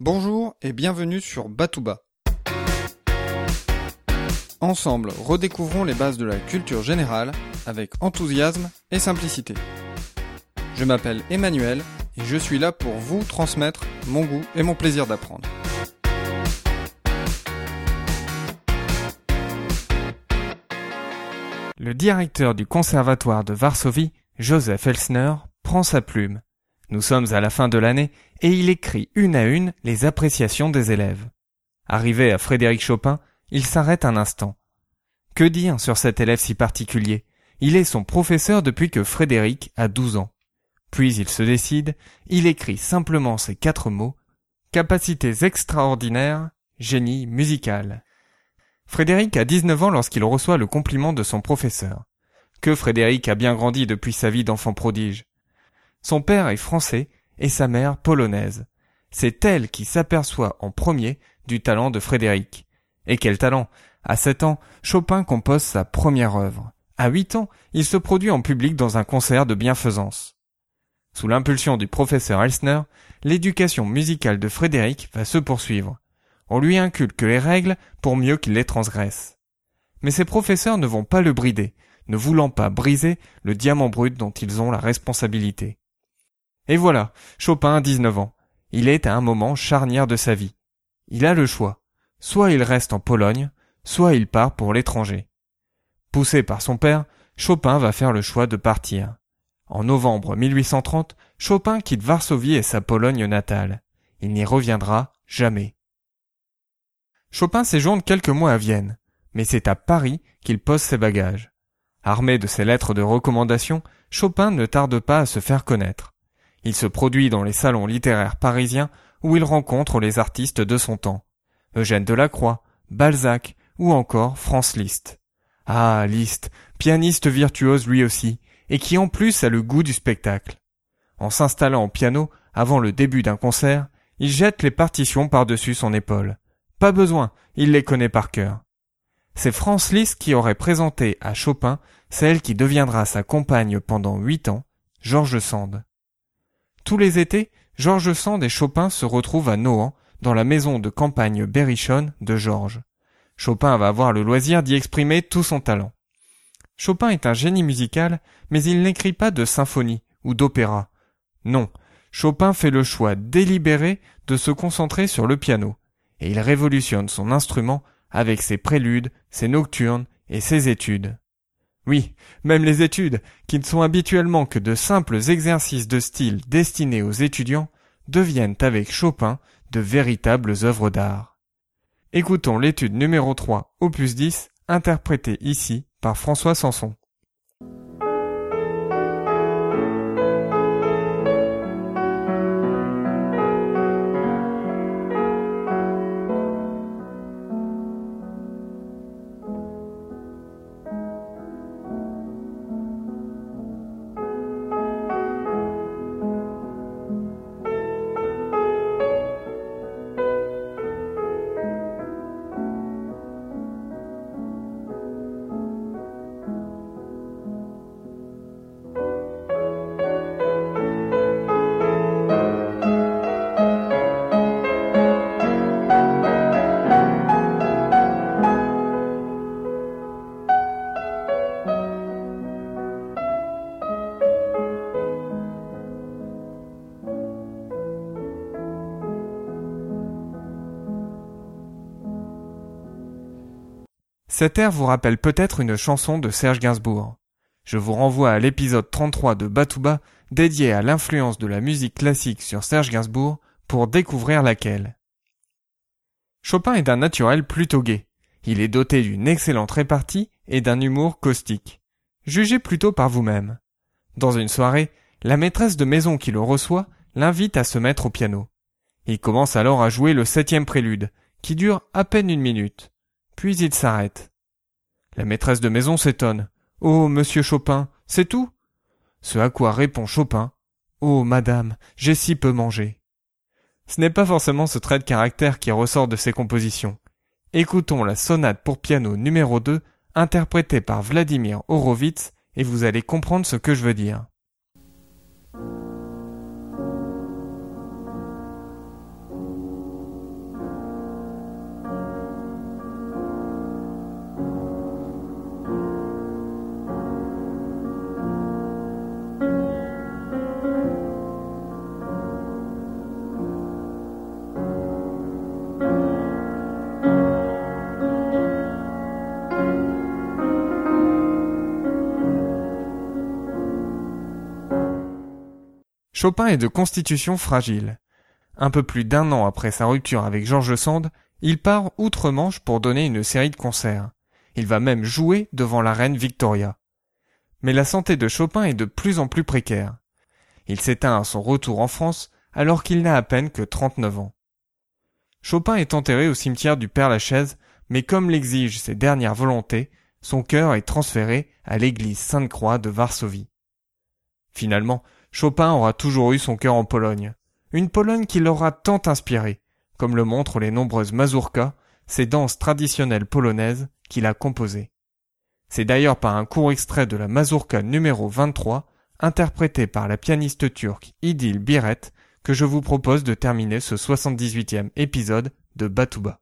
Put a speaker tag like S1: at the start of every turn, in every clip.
S1: Bonjour et bienvenue sur Batouba. Ensemble, redécouvrons les bases de la culture générale avec enthousiasme et simplicité. Je m'appelle Emmanuel et je suis là pour vous transmettre mon goût et mon plaisir d'apprendre.
S2: Le directeur du conservatoire de Varsovie, Joseph Elsner, prend sa plume. Nous sommes à la fin de l'année et il écrit une à une les appréciations des élèves. Arrivé à Frédéric Chopin, il s'arrête un instant. Que dire sur cet élève si particulier? Il est son professeur depuis que Frédéric a douze ans. Puis il se décide, il écrit simplement ces quatre mots Capacités extraordinaires, génie musical. Frédéric a 19 ans lorsqu'il reçoit le compliment de son professeur. Que Frédéric a bien grandi depuis sa vie d'enfant prodige. Son père est français et sa mère polonaise. C'est elle qui s'aperçoit en premier du talent de Frédéric. Et quel talent À sept ans, Chopin compose sa première œuvre. À huit ans, il se produit en public dans un concert de bienfaisance. Sous l'impulsion du professeur Elsner, l'éducation musicale de Frédéric va se poursuivre. On lui inculque les règles pour mieux qu'il les transgresse. Mais ses professeurs ne vont pas le brider, ne voulant pas briser le diamant brut dont ils ont la responsabilité. Et voilà, Chopin a 19 ans. Il est à un moment charnière de sa vie. Il a le choix. Soit il reste en Pologne, soit il part pour l'étranger. Poussé par son père, Chopin va faire le choix de partir. En novembre 1830, Chopin quitte Varsovie et sa Pologne natale. Il n'y reviendra jamais. Chopin séjourne quelques mois à Vienne, mais c'est à Paris qu'il pose ses bagages. Armé de ses lettres de recommandation, Chopin ne tarde pas à se faire connaître. Il se produit dans les salons littéraires parisiens où il rencontre les artistes de son temps. Eugène Delacroix, Balzac ou encore Franz Liszt. Ah, Liszt, pianiste virtuose lui aussi, et qui en plus a le goût du spectacle. En s'installant au piano, avant le début d'un concert, il jette les partitions par-dessus son épaule. Pas besoin, il les connaît par cœur. C'est Franz Liszt qui aurait présenté à Chopin celle qui deviendra sa compagne pendant huit ans, George Sand. Tous les étés, George Sand et Chopin se retrouvent à Nohant, dans la maison de campagne berrichonne de Georges. Chopin va avoir le loisir d'y exprimer tout son talent. Chopin est un génie musical, mais il n'écrit pas de symphonie ou d'opéra. Non, Chopin fait le choix délibéré de se concentrer sur le piano, et il révolutionne son instrument avec ses préludes, ses nocturnes et ses études. Oui, même les études, qui ne sont habituellement que de simples exercices de style destinés aux étudiants, deviennent avec Chopin de véritables œuvres d'art. Écoutons l'étude numéro 3, opus 10, interprétée ici par François Sanson. Cet air vous rappelle peut-être une chanson de Serge Gainsbourg. Je vous renvoie à l'épisode 33 de Batouba dédié à l'influence de la musique classique sur Serge Gainsbourg pour découvrir laquelle. Chopin est d'un naturel plutôt gai. Il est doté d'une excellente répartie et d'un humour caustique. Jugez plutôt par vous-même. Dans une soirée, la maîtresse de maison qui le reçoit l'invite à se mettre au piano. Il commence alors à jouer le septième prélude, qui dure à peine une minute. Puis il s'arrête. La maîtresse de maison s'étonne. Oh, monsieur Chopin, c'est tout? Ce à quoi répond Chopin. Oh, madame, j'ai si peu mangé. Ce n'est pas forcément ce trait de caractère qui ressort de ses compositions. Écoutons la sonate pour piano numéro 2, interprétée par Vladimir Horowitz, et vous allez comprendre ce que je veux dire. Chopin est de constitution fragile. Un peu plus d'un an après sa rupture avec Georges Sand, il part outre-Manche pour donner une série de concerts. Il va même jouer devant la reine Victoria. Mais la santé de Chopin est de plus en plus précaire. Il s'éteint à son retour en France alors qu'il n'a à peine que 39 ans. Chopin est enterré au cimetière du Père-Lachaise, mais comme l'exigent ses dernières volontés, son cœur est transféré à l'église Sainte-Croix de Varsovie. Finalement, Chopin aura toujours eu son cœur en Pologne, une Pologne qui l'aura tant inspiré, comme le montrent les nombreuses mazurkas, ces danses traditionnelles polonaises qu'il a composées. C'est d'ailleurs par un court extrait de la mazurka numéro 23, interprété par la pianiste turque Idil Biret, que je vous propose de terminer ce 78e épisode de Batouba.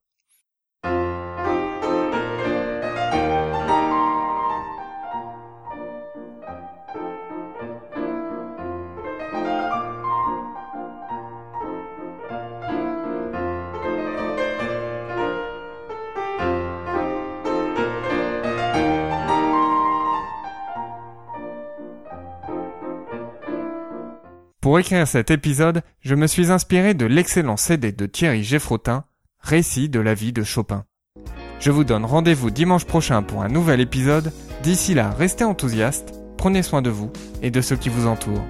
S2: Pour écrire cet épisode, je me suis inspiré de l'excellent CD de Thierry Geffrotin, Récit de la vie de Chopin. Je vous donne rendez-vous dimanche prochain pour un nouvel épisode. D'ici là, restez enthousiastes, prenez soin de vous et de ceux qui vous entourent.